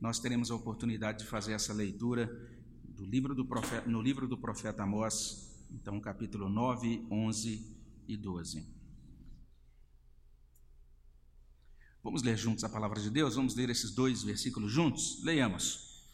nós teremos a oportunidade de fazer essa leitura do livro do profeta, no livro do profeta Amós, então capítulo 9, 11 e 12. Vamos ler juntos a palavra de Deus? Vamos ler esses dois versículos juntos? Leiamos.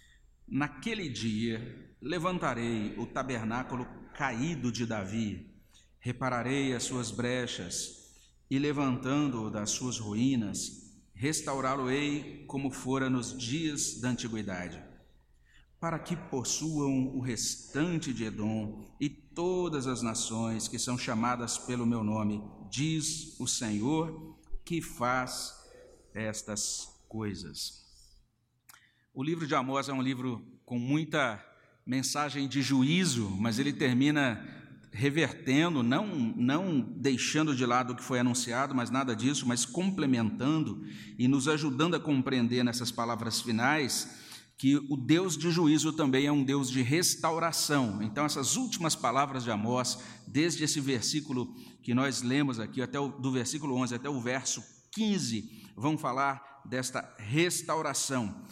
Naquele dia levantarei o tabernáculo caído de Davi, repararei as suas brechas, e levantando-o das suas ruínas, restaurá-lo-ei como fora nos dias da antiguidade, para que possuam o restante de Edom e todas as nações que são chamadas pelo meu nome, diz o Senhor, que faz estas coisas. O livro de Amós é um livro com muita mensagem de juízo, mas ele termina revertendo, não, não deixando de lado o que foi anunciado, mas nada disso, mas complementando e nos ajudando a compreender nessas palavras finais que o Deus de juízo também é um Deus de restauração. Então, essas últimas palavras de Amós, desde esse versículo que nós lemos aqui, até o, do versículo 11 até o verso 15, vão falar desta restauração.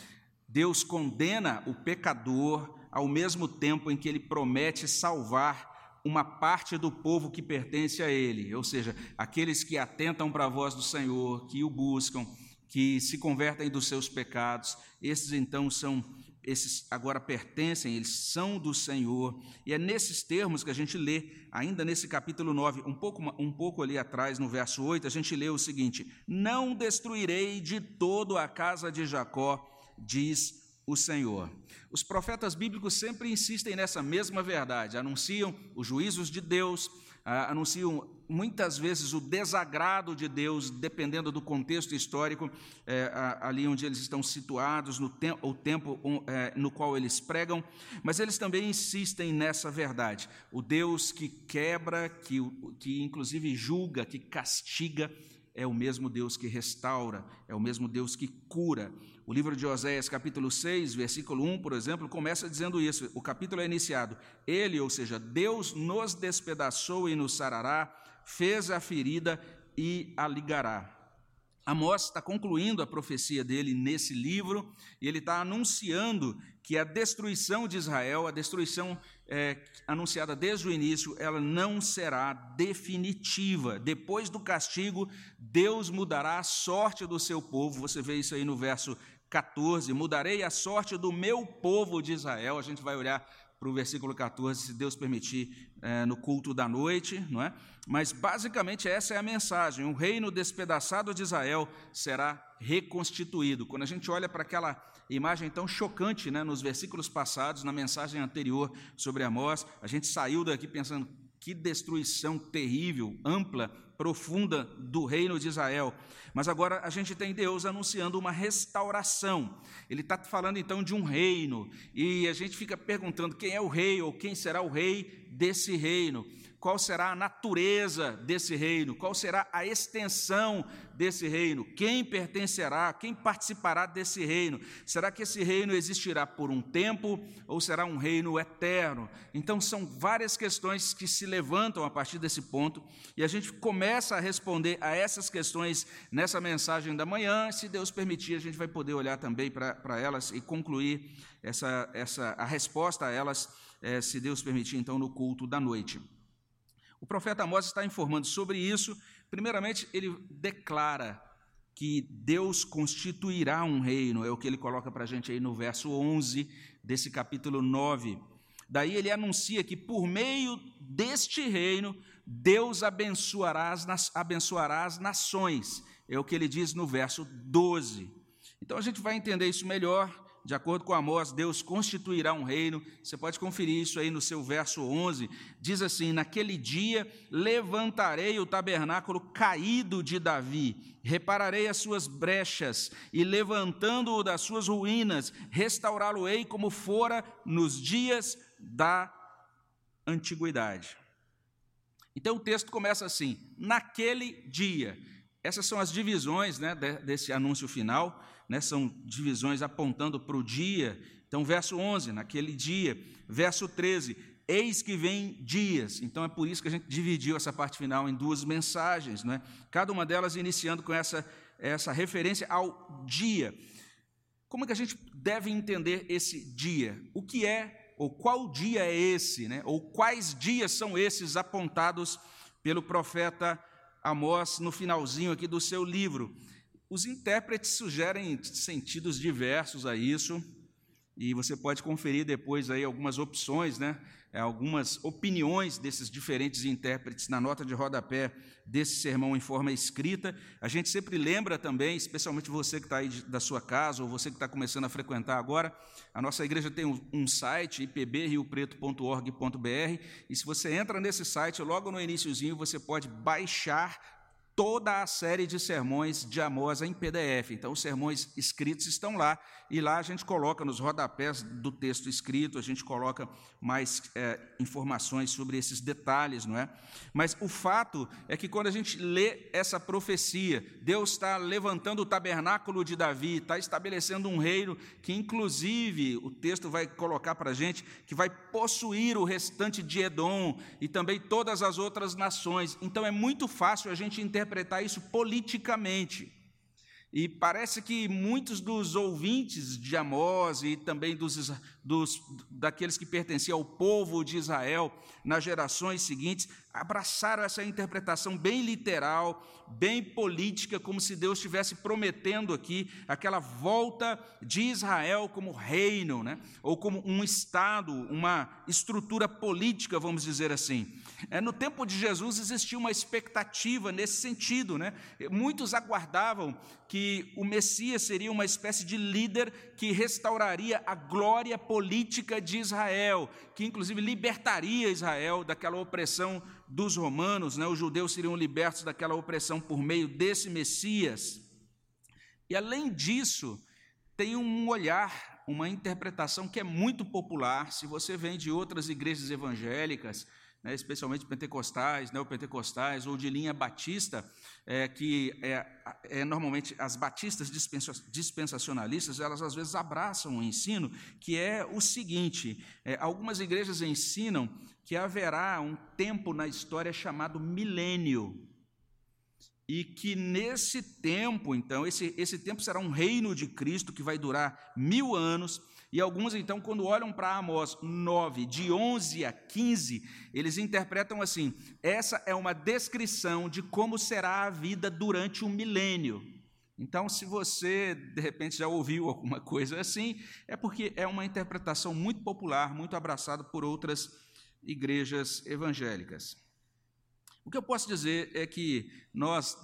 Deus condena o pecador ao mesmo tempo em que ele promete salvar uma parte do povo que pertence a ele, ou seja, aqueles que atentam para a voz do Senhor, que o buscam, que se convertem dos seus pecados, esses então são esses agora pertencem, eles são do Senhor. E é nesses termos que a gente lê, ainda nesse capítulo 9, um pouco, um pouco ali atrás, no verso 8, a gente lê o seguinte: Não destruirei de todo a casa de Jacó, diz o Senhor. Os profetas bíblicos sempre insistem nessa mesma verdade, anunciam os juízos de Deus, ah, anunciam muitas vezes o desagrado de Deus, dependendo do contexto histórico, é, ali onde eles estão situados, no te o tempo é, no qual eles pregam, mas eles também insistem nessa verdade. O Deus que quebra, que, que inclusive julga, que castiga, é o mesmo Deus que restaura, é o mesmo Deus que cura. O livro de Oséias, capítulo 6, versículo 1, por exemplo, começa dizendo isso. O capítulo é iniciado. Ele, ou seja, Deus nos despedaçou e nos sarará, fez a ferida e a ligará. Amós está concluindo a profecia dele nesse livro, e ele está anunciando que a destruição de Israel, a destruição é, anunciada desde o início, ela não será definitiva. Depois do castigo, Deus mudará a sorte do seu povo. Você vê isso aí no verso 14: Mudarei a sorte do meu povo de Israel. A gente vai olhar para o versículo 14, se Deus permitir, é, no culto da noite, não é? Mas basicamente essa é a mensagem: o reino despedaçado de Israel será reconstituído. Quando a gente olha para aquela imagem tão chocante, né, nos versículos passados, na mensagem anterior sobre Amós, a gente saiu daqui pensando que destruição terrível, ampla, profunda do reino de Israel. Mas agora a gente tem Deus anunciando uma restauração. Ele está falando então de um reino, e a gente fica perguntando quem é o rei ou quem será o rei desse reino qual será a natureza desse reino, qual será a extensão desse reino, quem pertencerá, quem participará desse reino. Será que esse reino existirá por um tempo ou será um reino eterno? Então, são várias questões que se levantam a partir desse ponto e a gente começa a responder a essas questões nessa mensagem da manhã. Se Deus permitir, a gente vai poder olhar também para elas e concluir essa, essa, a resposta a elas, é, se Deus permitir, então, no culto da noite. O profeta Amós está informando sobre isso. Primeiramente, ele declara que Deus constituirá um reino, é o que ele coloca para a gente aí no verso 11 desse capítulo 9. Daí ele anuncia que por meio deste reino, Deus abençoará as, abençoará as nações, é o que ele diz no verso 12. Então a gente vai entender isso melhor de acordo com Amós, Deus constituirá um reino. Você pode conferir isso aí no seu verso 11. Diz assim: Naquele dia levantarei o tabernáculo caído de Davi, repararei as suas brechas e, levantando-o das suas ruínas, restaurá-lo-ei como fora nos dias da antiguidade. Então o texto começa assim: Naquele dia. Essas são as divisões né, desse anúncio final né, são divisões apontando para o dia. Então, verso 11, naquele dia. Verso 13, eis que vem dias. Então, é por isso que a gente dividiu essa parte final em duas mensagens, né? cada uma delas iniciando com essa, essa referência ao dia. como é que a gente deve entender esse dia? O que é, ou qual dia é esse, né? ou quais dias são esses apontados pelo profeta Amós no finalzinho aqui do seu livro? Os intérpretes sugerem sentidos diversos a isso, e você pode conferir depois aí algumas opções, né? É, algumas opiniões desses diferentes intérpretes na nota de rodapé desse sermão em forma escrita. A gente sempre lembra também, especialmente você que está aí da sua casa ou você que está começando a frequentar agora, a nossa igreja tem um site, ipbriopreto.org.br, e se você entra nesse site, logo no iníciozinho, você pode baixar toda a série de sermões de Amós em PDF. Então, os sermões escritos estão lá, e lá a gente coloca nos rodapés do texto escrito, a gente coloca mais é, informações sobre esses detalhes, não é? Mas o fato é que quando a gente lê essa profecia, Deus está levantando o tabernáculo de Davi, está estabelecendo um reino que, inclusive, o texto vai colocar para a gente, que vai possuir o restante de Edom e também todas as outras nações. Então, é muito fácil a gente interpretar interpretar isso politicamente. E parece que muitos dos ouvintes de Amós e também dos, dos, daqueles que pertenciam ao povo de Israel nas gerações seguintes abraçaram essa interpretação bem literal, bem política, como se Deus estivesse prometendo aqui aquela volta de Israel como reino, né? ou como um Estado, uma estrutura política, vamos dizer assim. É, no tempo de Jesus existia uma expectativa nesse sentido. Né? Muitos aguardavam que o Messias seria uma espécie de líder que restauraria a glória política de Israel, que inclusive libertaria Israel daquela opressão dos romanos, né? os judeus seriam libertos daquela opressão por meio desse Messias. E além disso, tem um olhar, uma interpretação que é muito popular. Se você vem de outras igrejas evangélicas, né, especialmente pentecostais, neopentecostais ou de linha batista, é, que é, é, normalmente as batistas dispensacionalistas, elas às vezes abraçam o ensino, que é o seguinte: é, algumas igrejas ensinam que haverá um tempo na história chamado milênio. E que nesse tempo, então, esse, esse tempo será um reino de Cristo que vai durar mil anos, e alguns, então, quando olham para Amós 9, de 11 a 15, eles interpretam assim: essa é uma descrição de como será a vida durante um milênio. Então, se você de repente já ouviu alguma coisa assim, é porque é uma interpretação muito popular, muito abraçada por outras igrejas evangélicas. O que eu posso dizer é que nós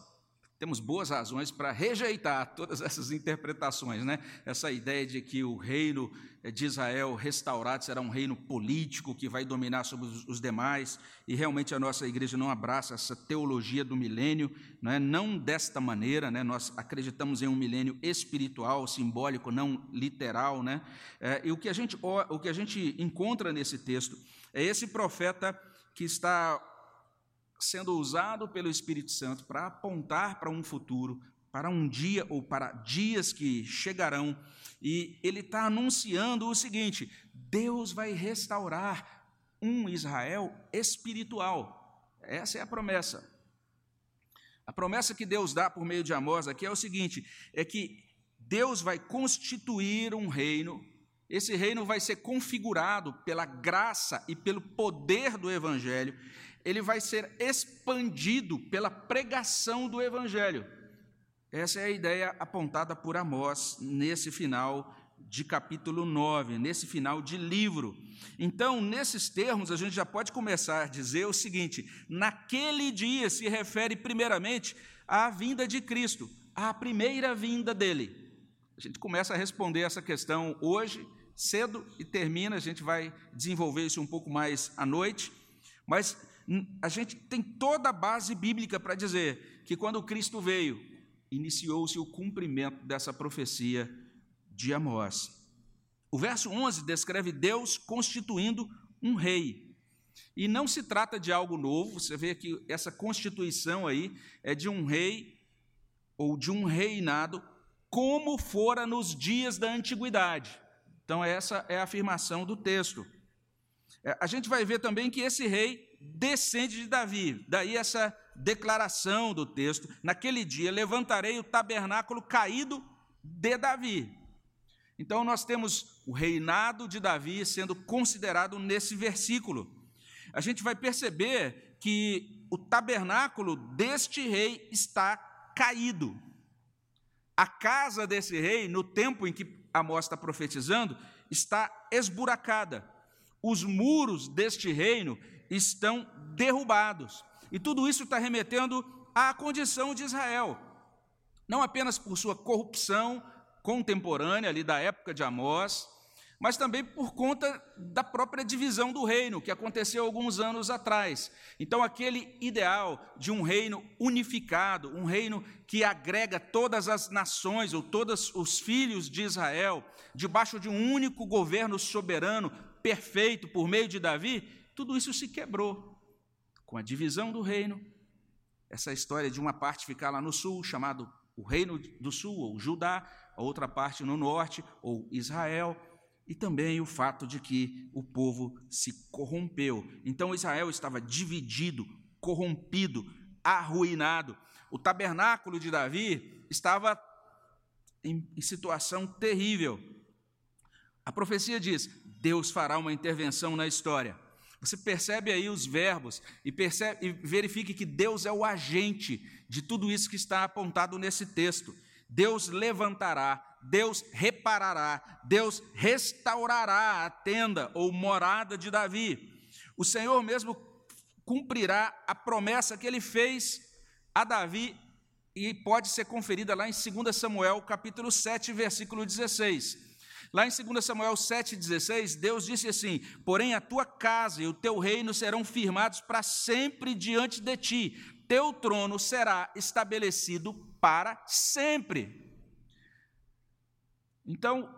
temos boas razões para rejeitar todas essas interpretações, né? Essa ideia de que o reino de Israel restaurado será um reino político que vai dominar sobre os demais, e realmente a nossa igreja não abraça essa teologia do milênio, não, é? não desta maneira, né? Nós acreditamos em um milênio espiritual, simbólico, não literal, né? É, e o que a gente o que a gente encontra nesse texto é esse profeta que está sendo usado pelo Espírito Santo para apontar para um futuro, para um dia ou para dias que chegarão, e ele está anunciando o seguinte: Deus vai restaurar um Israel espiritual. Essa é a promessa. A promessa que Deus dá por meio de Amós aqui é o seguinte: é que Deus vai constituir um reino, esse reino vai ser configurado pela graça e pelo poder do Evangelho, ele vai ser expandido pela pregação do Evangelho. Essa é a ideia apontada por Amós nesse final de capítulo 9, nesse final de livro. Então, nesses termos, a gente já pode começar a dizer o seguinte: naquele dia se refere primeiramente à vinda de Cristo, à primeira vinda dele. A gente começa a responder essa questão hoje, cedo, e termina, a gente vai desenvolver isso um pouco mais à noite, mas a gente tem toda a base bíblica para dizer que quando Cristo veio, iniciou-se o cumprimento dessa profecia de Amós. O verso 11 descreve Deus constituindo um rei. E não se trata de algo novo, você vê que essa constituição aí é de um rei ou de um reinado como fora nos dias da antiguidade. Então, essa é a afirmação do texto. É, a gente vai ver também que esse rei descende de Davi. Daí essa declaração do texto: naquele dia levantarei o tabernáculo caído de Davi. Então, nós temos o reinado de Davi sendo considerado nesse versículo. A gente vai perceber que o tabernáculo deste rei está caído. A casa desse rei, no tempo em que Amós está profetizando, está esburacada. Os muros deste reino estão derrubados. E tudo isso está remetendo à condição de Israel. Não apenas por sua corrupção contemporânea ali da época de Amós, mas também por conta da própria divisão do reino, que aconteceu alguns anos atrás. Então, aquele ideal de um reino unificado, um reino que agrega todas as nações, ou todos os filhos de Israel, debaixo de um único governo soberano, perfeito, por meio de Davi, tudo isso se quebrou. Com a divisão do reino, essa história de uma parte ficar lá no sul, chamado o Reino do Sul, ou Judá, a outra parte no norte, ou Israel, e também o fato de que o povo se corrompeu. Então Israel estava dividido, corrompido, arruinado. O tabernáculo de Davi estava em, situação terrível. A profecia diz: Deus fará uma intervenção na história. Você percebe aí os verbos e, percebe, e verifique que Deus é o agente de tudo isso que está apontado nesse texto. Deus levantará Deus reparará, Deus restaurará a tenda ou morada de Davi. O Senhor mesmo cumprirá a promessa que ele fez a Davi e pode ser conferida lá em 2 Samuel, capítulo 7, versículo 16. Lá em 2 Samuel 7,16, Deus disse assim: Porém, a tua casa e o teu reino serão firmados para sempre diante de ti, teu trono será estabelecido para sempre. Então,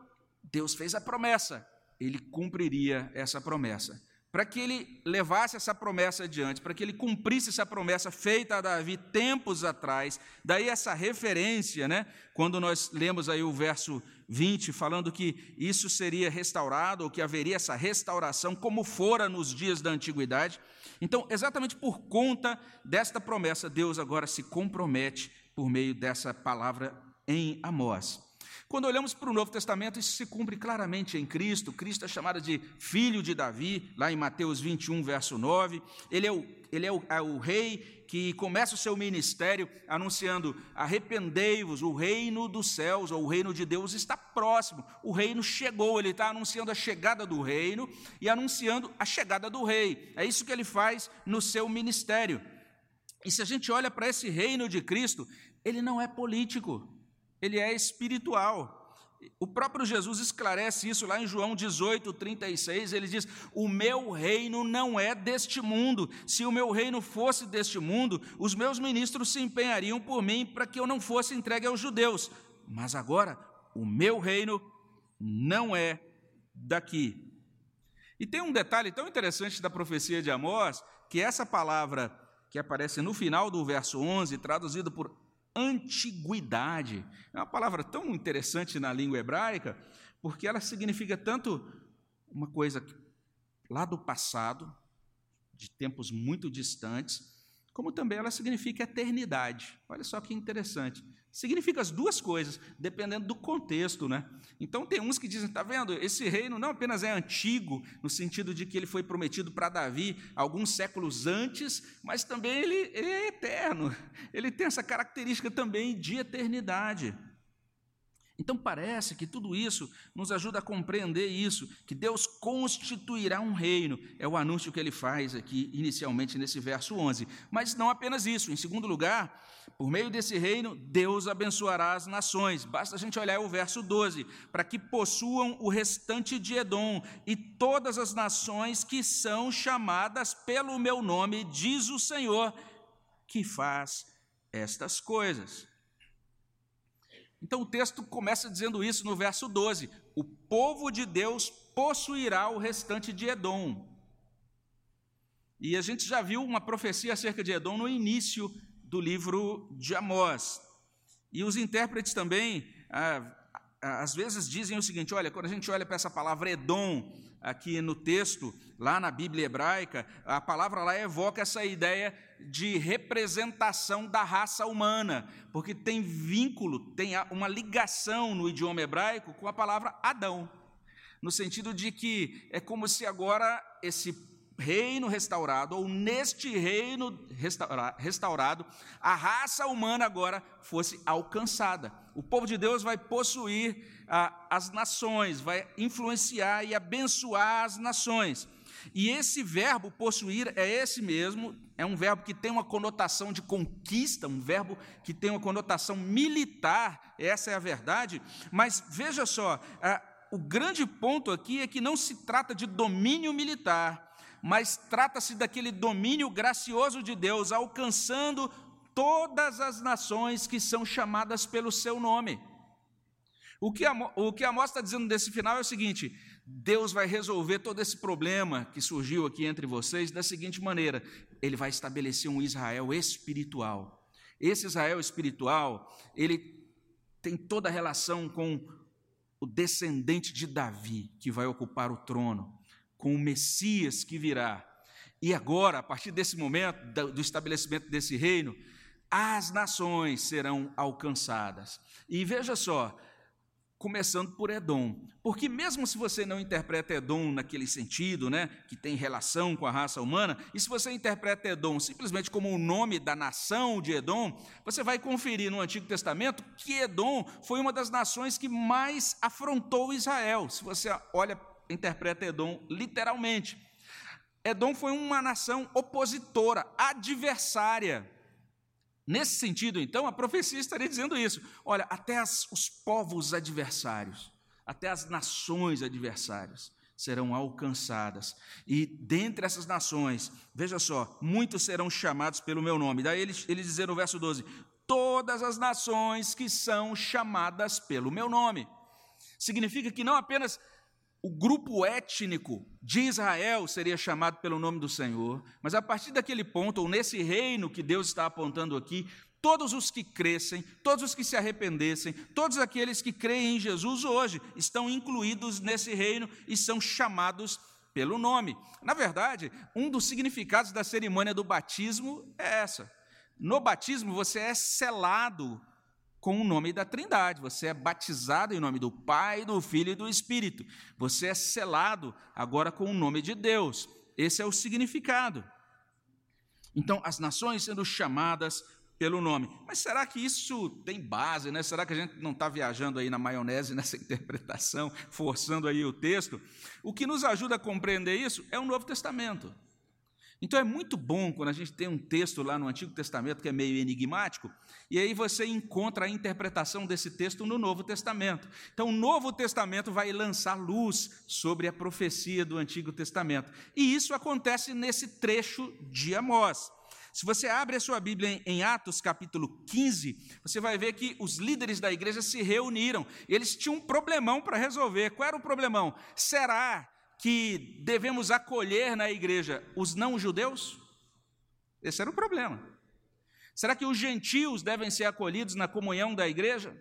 Deus fez a promessa, ele cumpriria essa promessa. Para que ele levasse essa promessa adiante, para que ele cumprisse essa promessa feita a Davi tempos atrás, daí essa referência, né? Quando nós lemos aí o verso 20, falando que isso seria restaurado, ou que haveria essa restauração, como fora nos dias da antiguidade. Então, exatamente por conta desta promessa, Deus agora se compromete por meio dessa palavra em Amós. Quando olhamos para o Novo Testamento, isso se cumpre claramente em Cristo. Cristo é chamado de filho de Davi, lá em Mateus 21, verso 9. Ele é o, ele é o, é o rei que começa o seu ministério anunciando: arrependei-vos, o reino dos céus, ou o reino de Deus está próximo. O reino chegou, ele está anunciando a chegada do reino e anunciando a chegada do rei. É isso que ele faz no seu ministério. E se a gente olha para esse reino de Cristo, ele não é político ele é espiritual. O próprio Jesus esclarece isso lá em João 18, 36. Ele diz: O meu reino não é deste mundo. Se o meu reino fosse deste mundo, os meus ministros se empenhariam por mim para que eu não fosse entregue aos judeus. Mas agora, o meu reino não é daqui. E tem um detalhe tão interessante da profecia de Amós, que essa palavra que aparece no final do verso 11, traduzido por antiguidade. É uma palavra tão interessante na língua hebraica, porque ela significa tanto uma coisa lá do passado, de tempos muito distantes, como também ela significa eternidade. Olha só que interessante. Significa as duas coisas, dependendo do contexto, né? Então tem uns que dizem, tá vendo? Esse reino não apenas é antigo, no sentido de que ele foi prometido para Davi alguns séculos antes, mas também ele, ele é eterno. Ele tem essa característica também de eternidade. Então parece que tudo isso nos ajuda a compreender isso, que Deus constituirá um reino. É o anúncio que ele faz aqui inicialmente nesse verso 11. Mas não apenas isso. Em segundo lugar, por meio desse reino, Deus abençoará as nações. Basta a gente olhar o verso 12, para que possuam o restante de Edom e todas as nações que são chamadas pelo meu nome, diz o Senhor, que faz estas coisas. Então o texto começa dizendo isso no verso 12: o povo de Deus possuirá o restante de Edom. E a gente já viu uma profecia acerca de Edom no início do livro de Amós. E os intérpretes também ah, às vezes dizem o seguinte: olha, quando a gente olha para essa palavra Edom aqui no texto, lá na Bíblia hebraica, a palavra lá evoca essa ideia de representação da raça humana, porque tem vínculo, tem uma ligação no idioma hebraico com a palavra Adão, no sentido de que é como se agora esse reino restaurado, ou neste reino restaurado, a raça humana agora fosse alcançada. O povo de Deus vai possuir as nações, vai influenciar e abençoar as nações. E esse verbo possuir é esse mesmo, é um verbo que tem uma conotação de conquista, um verbo que tem uma conotação militar, essa é a verdade, mas veja só, o grande ponto aqui é que não se trata de domínio militar, mas trata-se daquele domínio gracioso de Deus alcançando todas as nações que são chamadas pelo seu nome. O que, o que Amós está dizendo desse final é o seguinte: Deus vai resolver todo esse problema que surgiu aqui entre vocês da seguinte maneira: Ele vai estabelecer um Israel espiritual. Esse Israel espiritual, ele tem toda a relação com o descendente de Davi, que vai ocupar o trono com o Messias que virá. E agora, a partir desse momento, do estabelecimento desse reino, as nações serão alcançadas. E veja só, começando por Edom, porque mesmo se você não interpreta Edom naquele sentido, né, que tem relação com a raça humana, e se você interpreta Edom simplesmente como o nome da nação de Edom, você vai conferir no Antigo Testamento que Edom foi uma das nações que mais afrontou Israel. Se você olha interpreta Edom literalmente. Edom foi uma nação opositora, adversária. Nesse sentido, então, a profecia estaria dizendo isso. Olha, até as, os povos adversários, até as nações adversárias serão alcançadas. E dentre essas nações, veja só, muitos serão chamados pelo meu nome. Daí ele, ele dizer no verso 12: Todas as nações que são chamadas pelo meu nome. Significa que não apenas o grupo étnico de Israel seria chamado pelo nome do Senhor, mas a partir daquele ponto, ou nesse reino que Deus está apontando aqui, todos os que crescem, todos os que se arrependessem, todos aqueles que creem em Jesus hoje estão incluídos nesse reino e são chamados pelo nome. Na verdade, um dos significados da cerimônia do batismo é essa. No batismo, você é selado com o nome da Trindade. Você é batizado em nome do Pai, do Filho e do Espírito. Você é selado agora com o nome de Deus. Esse é o significado. Então, as nações sendo chamadas pelo nome. Mas será que isso tem base, né? Será que a gente não está viajando aí na maionese nessa interpretação, forçando aí o texto? O que nos ajuda a compreender isso é o Novo Testamento. Então é muito bom quando a gente tem um texto lá no Antigo Testamento que é meio enigmático, e aí você encontra a interpretação desse texto no Novo Testamento. Então o Novo Testamento vai lançar luz sobre a profecia do Antigo Testamento. E isso acontece nesse trecho de Amós. Se você abre a sua Bíblia em Atos capítulo 15, você vai ver que os líderes da igreja se reuniram. Eles tinham um problemão para resolver. Qual era o problemão? Será que devemos acolher na igreja os não-judeus? Esse era o problema. Será que os gentios devem ser acolhidos na comunhão da igreja?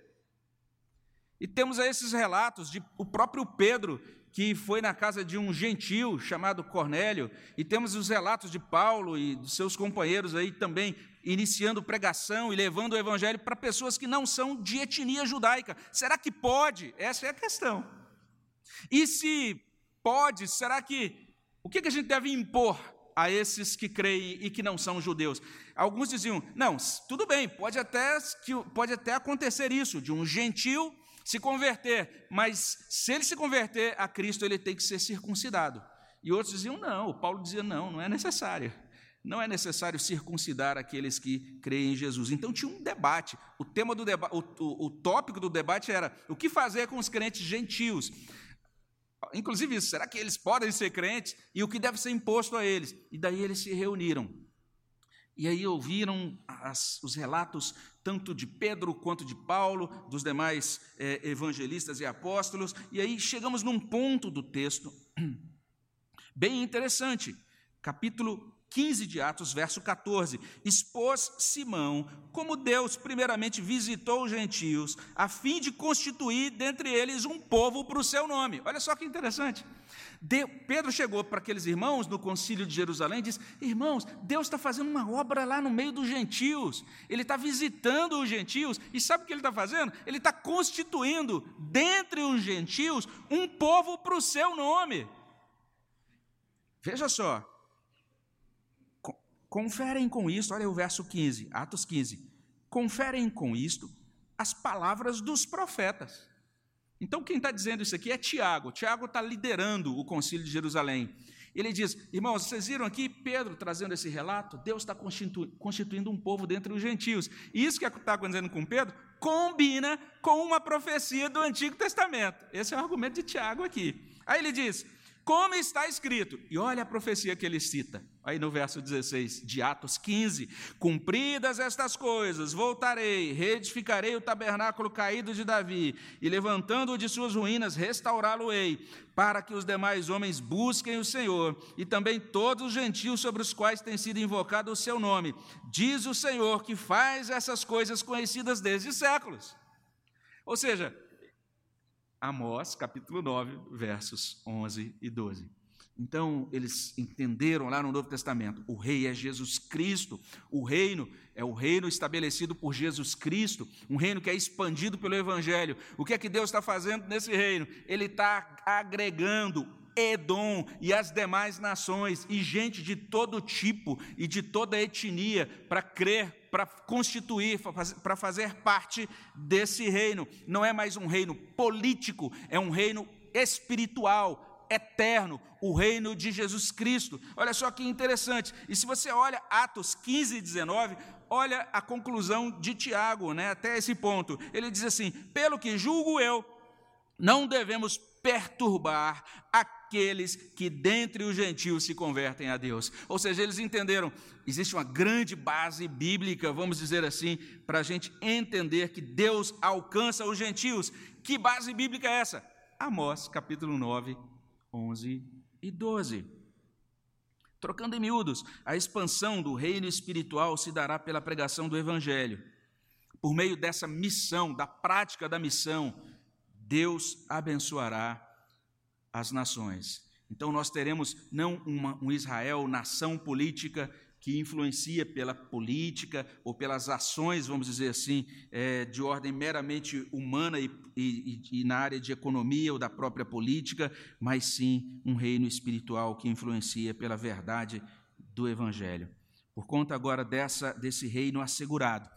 E temos aí esses relatos de o próprio Pedro, que foi na casa de um gentio chamado Cornélio, e temos os relatos de Paulo e de seus companheiros aí também iniciando pregação e levando o evangelho para pessoas que não são de etnia judaica. Será que pode? Essa é a questão. E se pode, será que. O que a gente deve impor a esses que creem e que não são judeus? Alguns diziam: não, tudo bem, pode até, pode até acontecer isso, de um gentil se converter, mas se ele se converter a Cristo, ele tem que ser circuncidado. E outros diziam: não, o Paulo dizia: não, não é necessário. Não é necessário circuncidar aqueles que creem em Jesus. Então tinha um debate. O tema do debate, o, o, o tópico do debate era o que fazer com os crentes gentios. Inclusive isso, será que eles podem ser crentes? E o que deve ser imposto a eles? E daí eles se reuniram. E aí ouviram as, os relatos tanto de Pedro quanto de Paulo, dos demais é, evangelistas e apóstolos, e aí chegamos num ponto do texto bem interessante, capítulo 15 de Atos, verso 14. Expôs Simão como Deus primeiramente visitou os gentios, a fim de constituir dentre eles um povo para o seu nome. Olha só que interessante. De, Pedro chegou para aqueles irmãos no concílio de Jerusalém e disse: Irmãos, Deus está fazendo uma obra lá no meio dos gentios, Ele está visitando os gentios, e sabe o que Ele está fazendo? Ele está constituindo dentre os gentios um povo para o seu nome. Veja só, Conferem com isto, olha o verso 15, Atos 15. Conferem com isto as palavras dos profetas. Então, quem está dizendo isso aqui é Tiago. Tiago está liderando o concílio de Jerusalém. Ele diz: Irmãos, vocês viram aqui Pedro trazendo esse relato? Deus está constituindo um povo dentre os gentios. E isso que está acontecendo com Pedro combina com uma profecia do Antigo Testamento. Esse é o argumento de Tiago aqui. Aí ele diz: como está escrito. E olha a profecia que ele cita, aí no verso 16 de Atos 15: Cumpridas estas coisas, voltarei, reedificarei o tabernáculo caído de Davi, e levantando-o de suas ruínas, restaurá-lo-ei, para que os demais homens busquem o Senhor, e também todos os gentios sobre os quais tem sido invocado o seu nome. Diz o Senhor que faz essas coisas conhecidas desde séculos. Ou seja, Amós, capítulo 9, versos 11 e 12. Então, eles entenderam lá no Novo Testamento: o rei é Jesus Cristo, o reino é o reino estabelecido por Jesus Cristo, um reino que é expandido pelo Evangelho. O que é que Deus está fazendo nesse reino? Ele está agregando Edom e as demais nações, e gente de todo tipo e de toda etnia, para crer, para constituir, para fazer parte desse reino. Não é mais um reino político, é um reino espiritual, eterno, o reino de Jesus Cristo. Olha só que interessante. E se você olha Atos 15 e 19, olha a conclusão de Tiago, né, até esse ponto. Ele diz assim: pelo que julgo eu, não devemos perturbar aqueles que dentre os gentios se convertem a Deus. Ou seja, eles entenderam, existe uma grande base bíblica, vamos dizer assim, para a gente entender que Deus alcança os gentios. Que base bíblica é essa? Amós, capítulo 9, 11 e 12. Trocando em miúdos, a expansão do reino espiritual se dará pela pregação do evangelho. Por meio dessa missão, da prática da missão, Deus abençoará as nações. Então nós teremos não uma, um Israel, nação política, que influencia pela política ou pelas ações, vamos dizer assim, é, de ordem meramente humana e, e, e, na área de economia ou da própria política, mas sim um reino espiritual que influencia pela verdade do Evangelho. Por conta agora dessa, desse reino assegurado,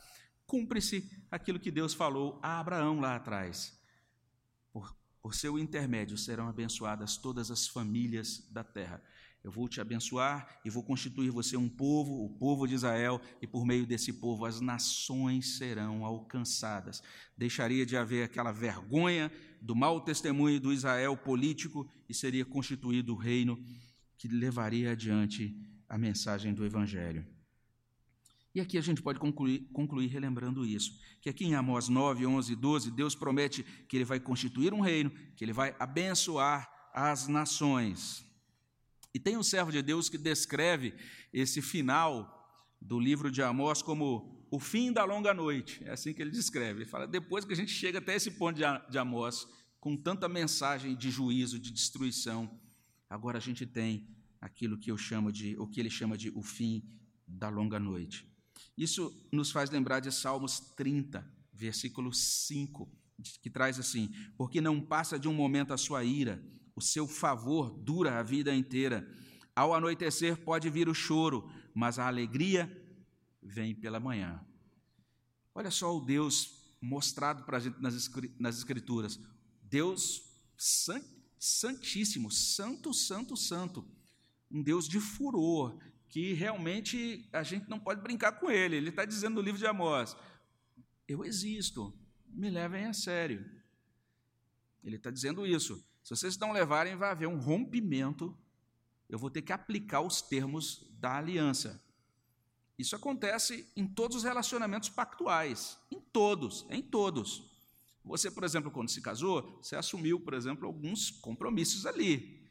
cumpre-se aquilo que Deus falou a Abraão lá atrás. Por, por seu intermédio serão abençoadas todas as famílias da terra. Eu vou te abençoar e vou constituir você um povo, o povo de Israel, e por meio desse povo as nações serão alcançadas. Deixaria de haver aquela vergonha do mau testemunho do Israel político e seria constituído o reino que levaria adiante a mensagem do Evangelho. E aqui a gente pode concluir, concluir, relembrando isso, que aqui em Amós 9, 11 e 12, Deus promete que Ele vai constituir um reino, que Ele vai abençoar as nações. E tem um servo de Deus que descreve esse final do livro de Amós como o fim da longa noite. É assim que ele descreve. Ele fala, depois que a gente chega até esse ponto de Amós, com tanta mensagem de juízo, de destruição, agora a gente tem aquilo que eu chamo de, o que ele chama de o fim da longa noite. Isso nos faz lembrar de Salmos 30, versículo 5, que traz assim: Porque não passa de um momento a sua ira, o seu favor dura a vida inteira. Ao anoitecer pode vir o choro, mas a alegria vem pela manhã. Olha só o Deus mostrado para a gente nas Escrituras. Deus santíssimo, santo, santo, santo. Um Deus de furor, que realmente a gente não pode brincar com ele. Ele está dizendo no livro de Amós: Eu existo, me levem a sério. Ele está dizendo isso. Se vocês não levarem, vai haver um rompimento. Eu vou ter que aplicar os termos da aliança. Isso acontece em todos os relacionamentos pactuais, em todos, em todos. Você, por exemplo, quando se casou, você assumiu, por exemplo, alguns compromissos ali.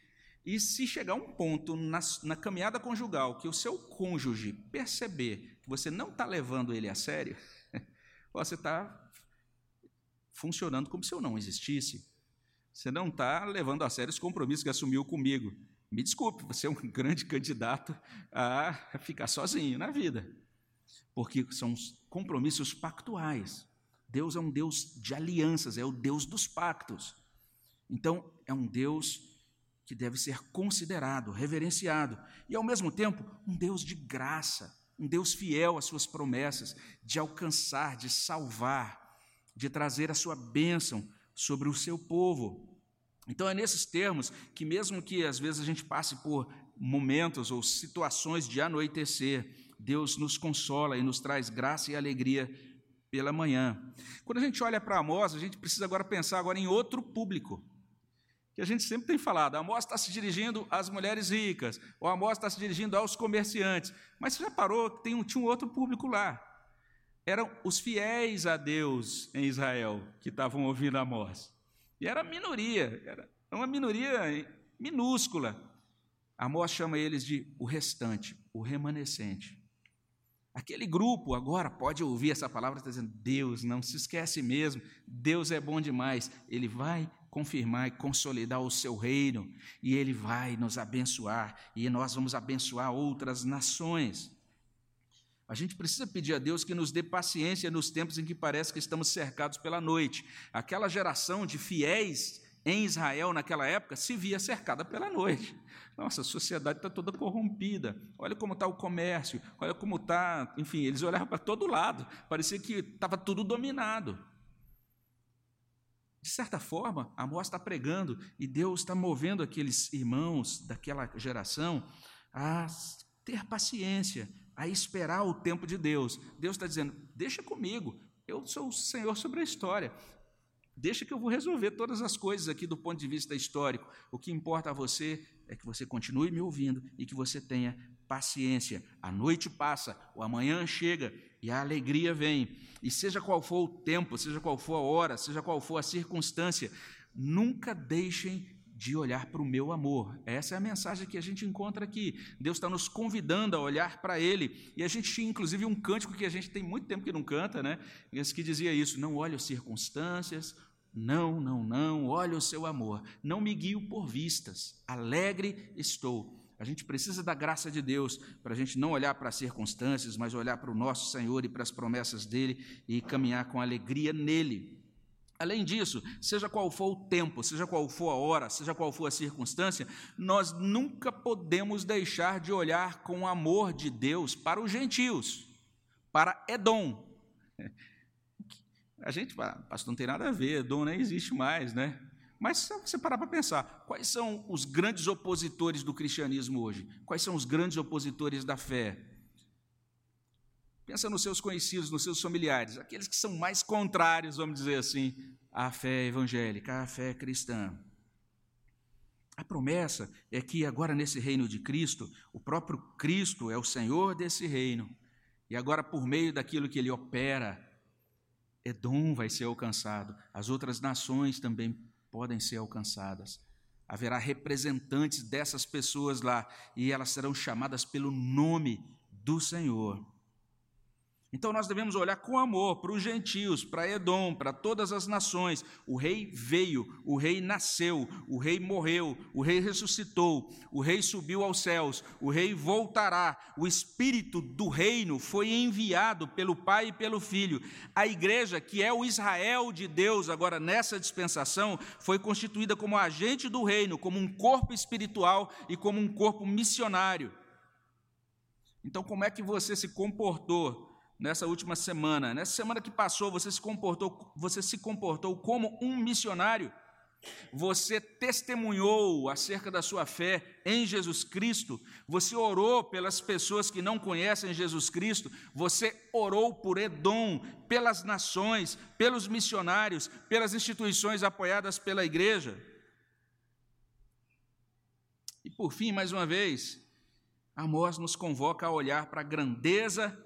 E se chegar um ponto na, na caminhada conjugal que o seu cônjuge perceber que você não está levando ele a sério, você está funcionando como se eu não existisse. Você não está levando a sério os compromissos que assumiu comigo. Me desculpe, você é um grande candidato a ficar sozinho na vida, porque são compromissos pactuais. Deus é um Deus de alianças, é o Deus dos pactos. Então, é um Deus que deve ser considerado, reverenciado, e ao mesmo tempo, um Deus de graça, um Deus fiel às suas promessas, de alcançar, de salvar, de trazer a sua bênção sobre o seu povo. Então é nesses termos que, mesmo que às vezes a gente passe por momentos ou situações de anoitecer, Deus nos consola e nos traz graça e alegria pela manhã. Quando a gente olha para Amós, a gente precisa agora pensar agora em outro público. Que a gente sempre tem falado, Amós está se dirigindo às mulheres ricas, ou Amós está se dirigindo aos comerciantes. Mas você já parou que tem um, tinha um outro público lá? Eram os fiéis a Deus em Israel que estavam ouvindo Amós. E era minoria, era uma minoria minúscula. Amós chama eles de o restante, o remanescente. Aquele grupo agora pode ouvir essa palavra dizendo: Deus não se esquece mesmo, Deus é bom demais, Ele vai confirmar e consolidar o seu reino, e Ele vai nos abençoar, e nós vamos abençoar outras nações. A gente precisa pedir a Deus que nos dê paciência nos tempos em que parece que estamos cercados pela noite. Aquela geração de fiéis em Israel naquela época se via cercada pela noite. Nossa, a sociedade está toda corrompida. Olha como está o comércio, olha como está. Enfim, eles olhavam para todo lado, parecia que estava tudo dominado. De certa forma, Amós está pregando e Deus está movendo aqueles irmãos daquela geração a ter paciência, a esperar o tempo de Deus. Deus está dizendo: deixa comigo, eu sou o Senhor sobre a história. Deixa que eu vou resolver todas as coisas aqui do ponto de vista histórico. O que importa a você é que você continue me ouvindo e que você tenha paciência. A noite passa, o amanhã chega e a alegria vem. E seja qual for o tempo, seja qual for a hora, seja qual for a circunstância, nunca deixem de olhar para o meu amor. Essa é a mensagem que a gente encontra aqui. Deus está nos convidando a olhar para Ele. E a gente tinha, inclusive, um cântico que a gente tem muito tempo que não canta, né? Esse que dizia isso: não olhe as circunstâncias, não, não, não, olhe o seu amor. Não me guio por vistas, alegre estou. A gente precisa da graça de Deus para a gente não olhar para as circunstâncias, mas olhar para o nosso Senhor e para as promessas dele e caminhar com alegria nele. Além disso, seja qual for o tempo, seja qual for a hora, seja qual for a circunstância, nós nunca podemos deixar de olhar com amor de Deus para os gentios, para Edom. A gente, pastor, não tem nada a ver, Edom nem existe mais, né? Mas se você parar para pensar, quais são os grandes opositores do cristianismo hoje? Quais são os grandes opositores da fé? Pensa nos seus conhecidos, nos seus familiares, aqueles que são mais contrários, vamos dizer assim, à fé evangélica, à fé cristã. A promessa é que agora nesse reino de Cristo, o próprio Cristo é o Senhor desse reino. E agora, por meio daquilo que ele opera, Edom vai ser alcançado, as outras nações também podem ser alcançadas. Haverá representantes dessas pessoas lá, e elas serão chamadas pelo nome do Senhor. Então nós devemos olhar com amor para os gentios, para Edom, para todas as nações. O rei veio, o rei nasceu, o rei morreu, o rei ressuscitou, o rei subiu aos céus, o rei voltará. O espírito do reino foi enviado pelo Pai e pelo Filho. A igreja, que é o Israel de Deus, agora nessa dispensação, foi constituída como agente do reino, como um corpo espiritual e como um corpo missionário. Então, como é que você se comportou nessa última semana. Nessa semana que passou, você se comportou, você se comportou como um missionário. Você testemunhou acerca da sua fé em Jesus Cristo, você orou pelas pessoas que não conhecem Jesus Cristo, você orou por Edom, pelas nações, pelos missionários, pelas instituições apoiadas pela igreja. E por fim, mais uma vez, Amós nos convoca a olhar para a grandeza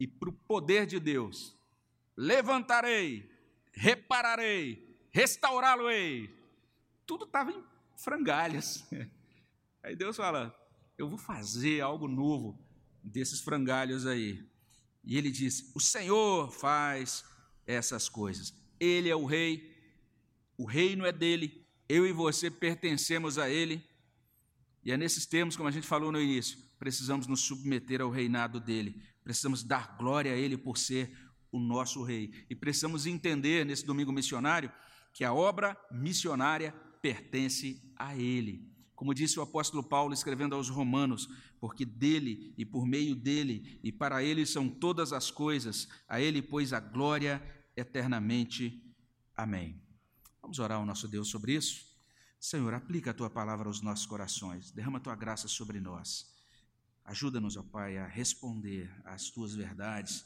e para o poder de Deus. Levantarei, repararei, restaurá-lo-ei. Tudo estava em frangalhas. Aí Deus fala: Eu vou fazer algo novo desses frangalhos aí. E ele diz: O Senhor faz essas coisas. Ele é o rei, o reino é dele, eu e você pertencemos a ele. E é nesses termos, como a gente falou no início, precisamos nos submeter ao reinado dele, precisamos dar glória a ele por ser o nosso rei. E precisamos entender nesse domingo missionário que a obra missionária pertence a ele. Como disse o apóstolo Paulo escrevendo aos Romanos, porque dele e por meio dele e para ele são todas as coisas, a ele, pois, a glória eternamente. Amém. Vamos orar ao nosso Deus sobre isso? Senhor, aplica a tua palavra aos nossos corações, derrama a tua graça sobre nós. Ajuda-nos, ó Pai, a responder às tuas verdades.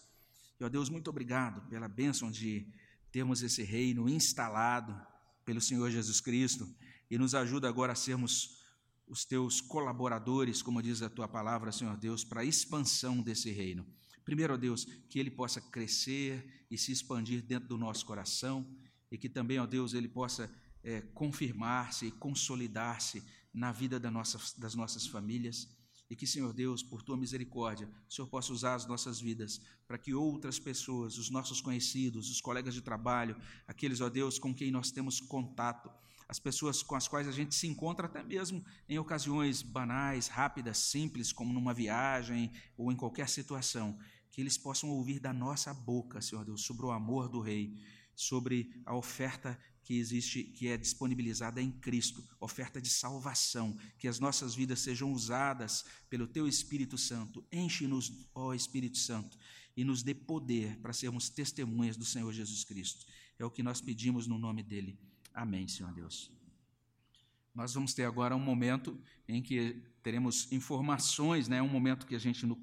E, ó Deus, muito obrigado pela bênção de termos esse reino instalado pelo Senhor Jesus Cristo e nos ajuda agora a sermos os teus colaboradores, como diz a tua palavra, Senhor Deus, para a expansão desse reino. Primeiro, ó Deus, que ele possa crescer e se expandir dentro do nosso coração e que também, ó Deus, ele possa é, confirmar-se e consolidar-se na vida da nossa, das nossas famílias. E que, Senhor Deus, por tua misericórdia, o Senhor possa usar as nossas vidas para que outras pessoas, os nossos conhecidos, os colegas de trabalho, aqueles, ó Deus, com quem nós temos contato, as pessoas com as quais a gente se encontra até mesmo em ocasiões banais, rápidas, simples, como numa viagem ou em qualquer situação, que eles possam ouvir da nossa boca, Senhor Deus, sobre o amor do Rei, sobre a oferta que existe, que é disponibilizada em Cristo, oferta de salvação, que as nossas vidas sejam usadas pelo Teu Espírito Santo. Enche-nos, ó Espírito Santo, e nos dê poder para sermos testemunhas do Senhor Jesus Cristo. É o que nós pedimos no nome dEle. Amém, Senhor Deus. Nós vamos ter agora um momento em que teremos informações, né? um momento que a gente, no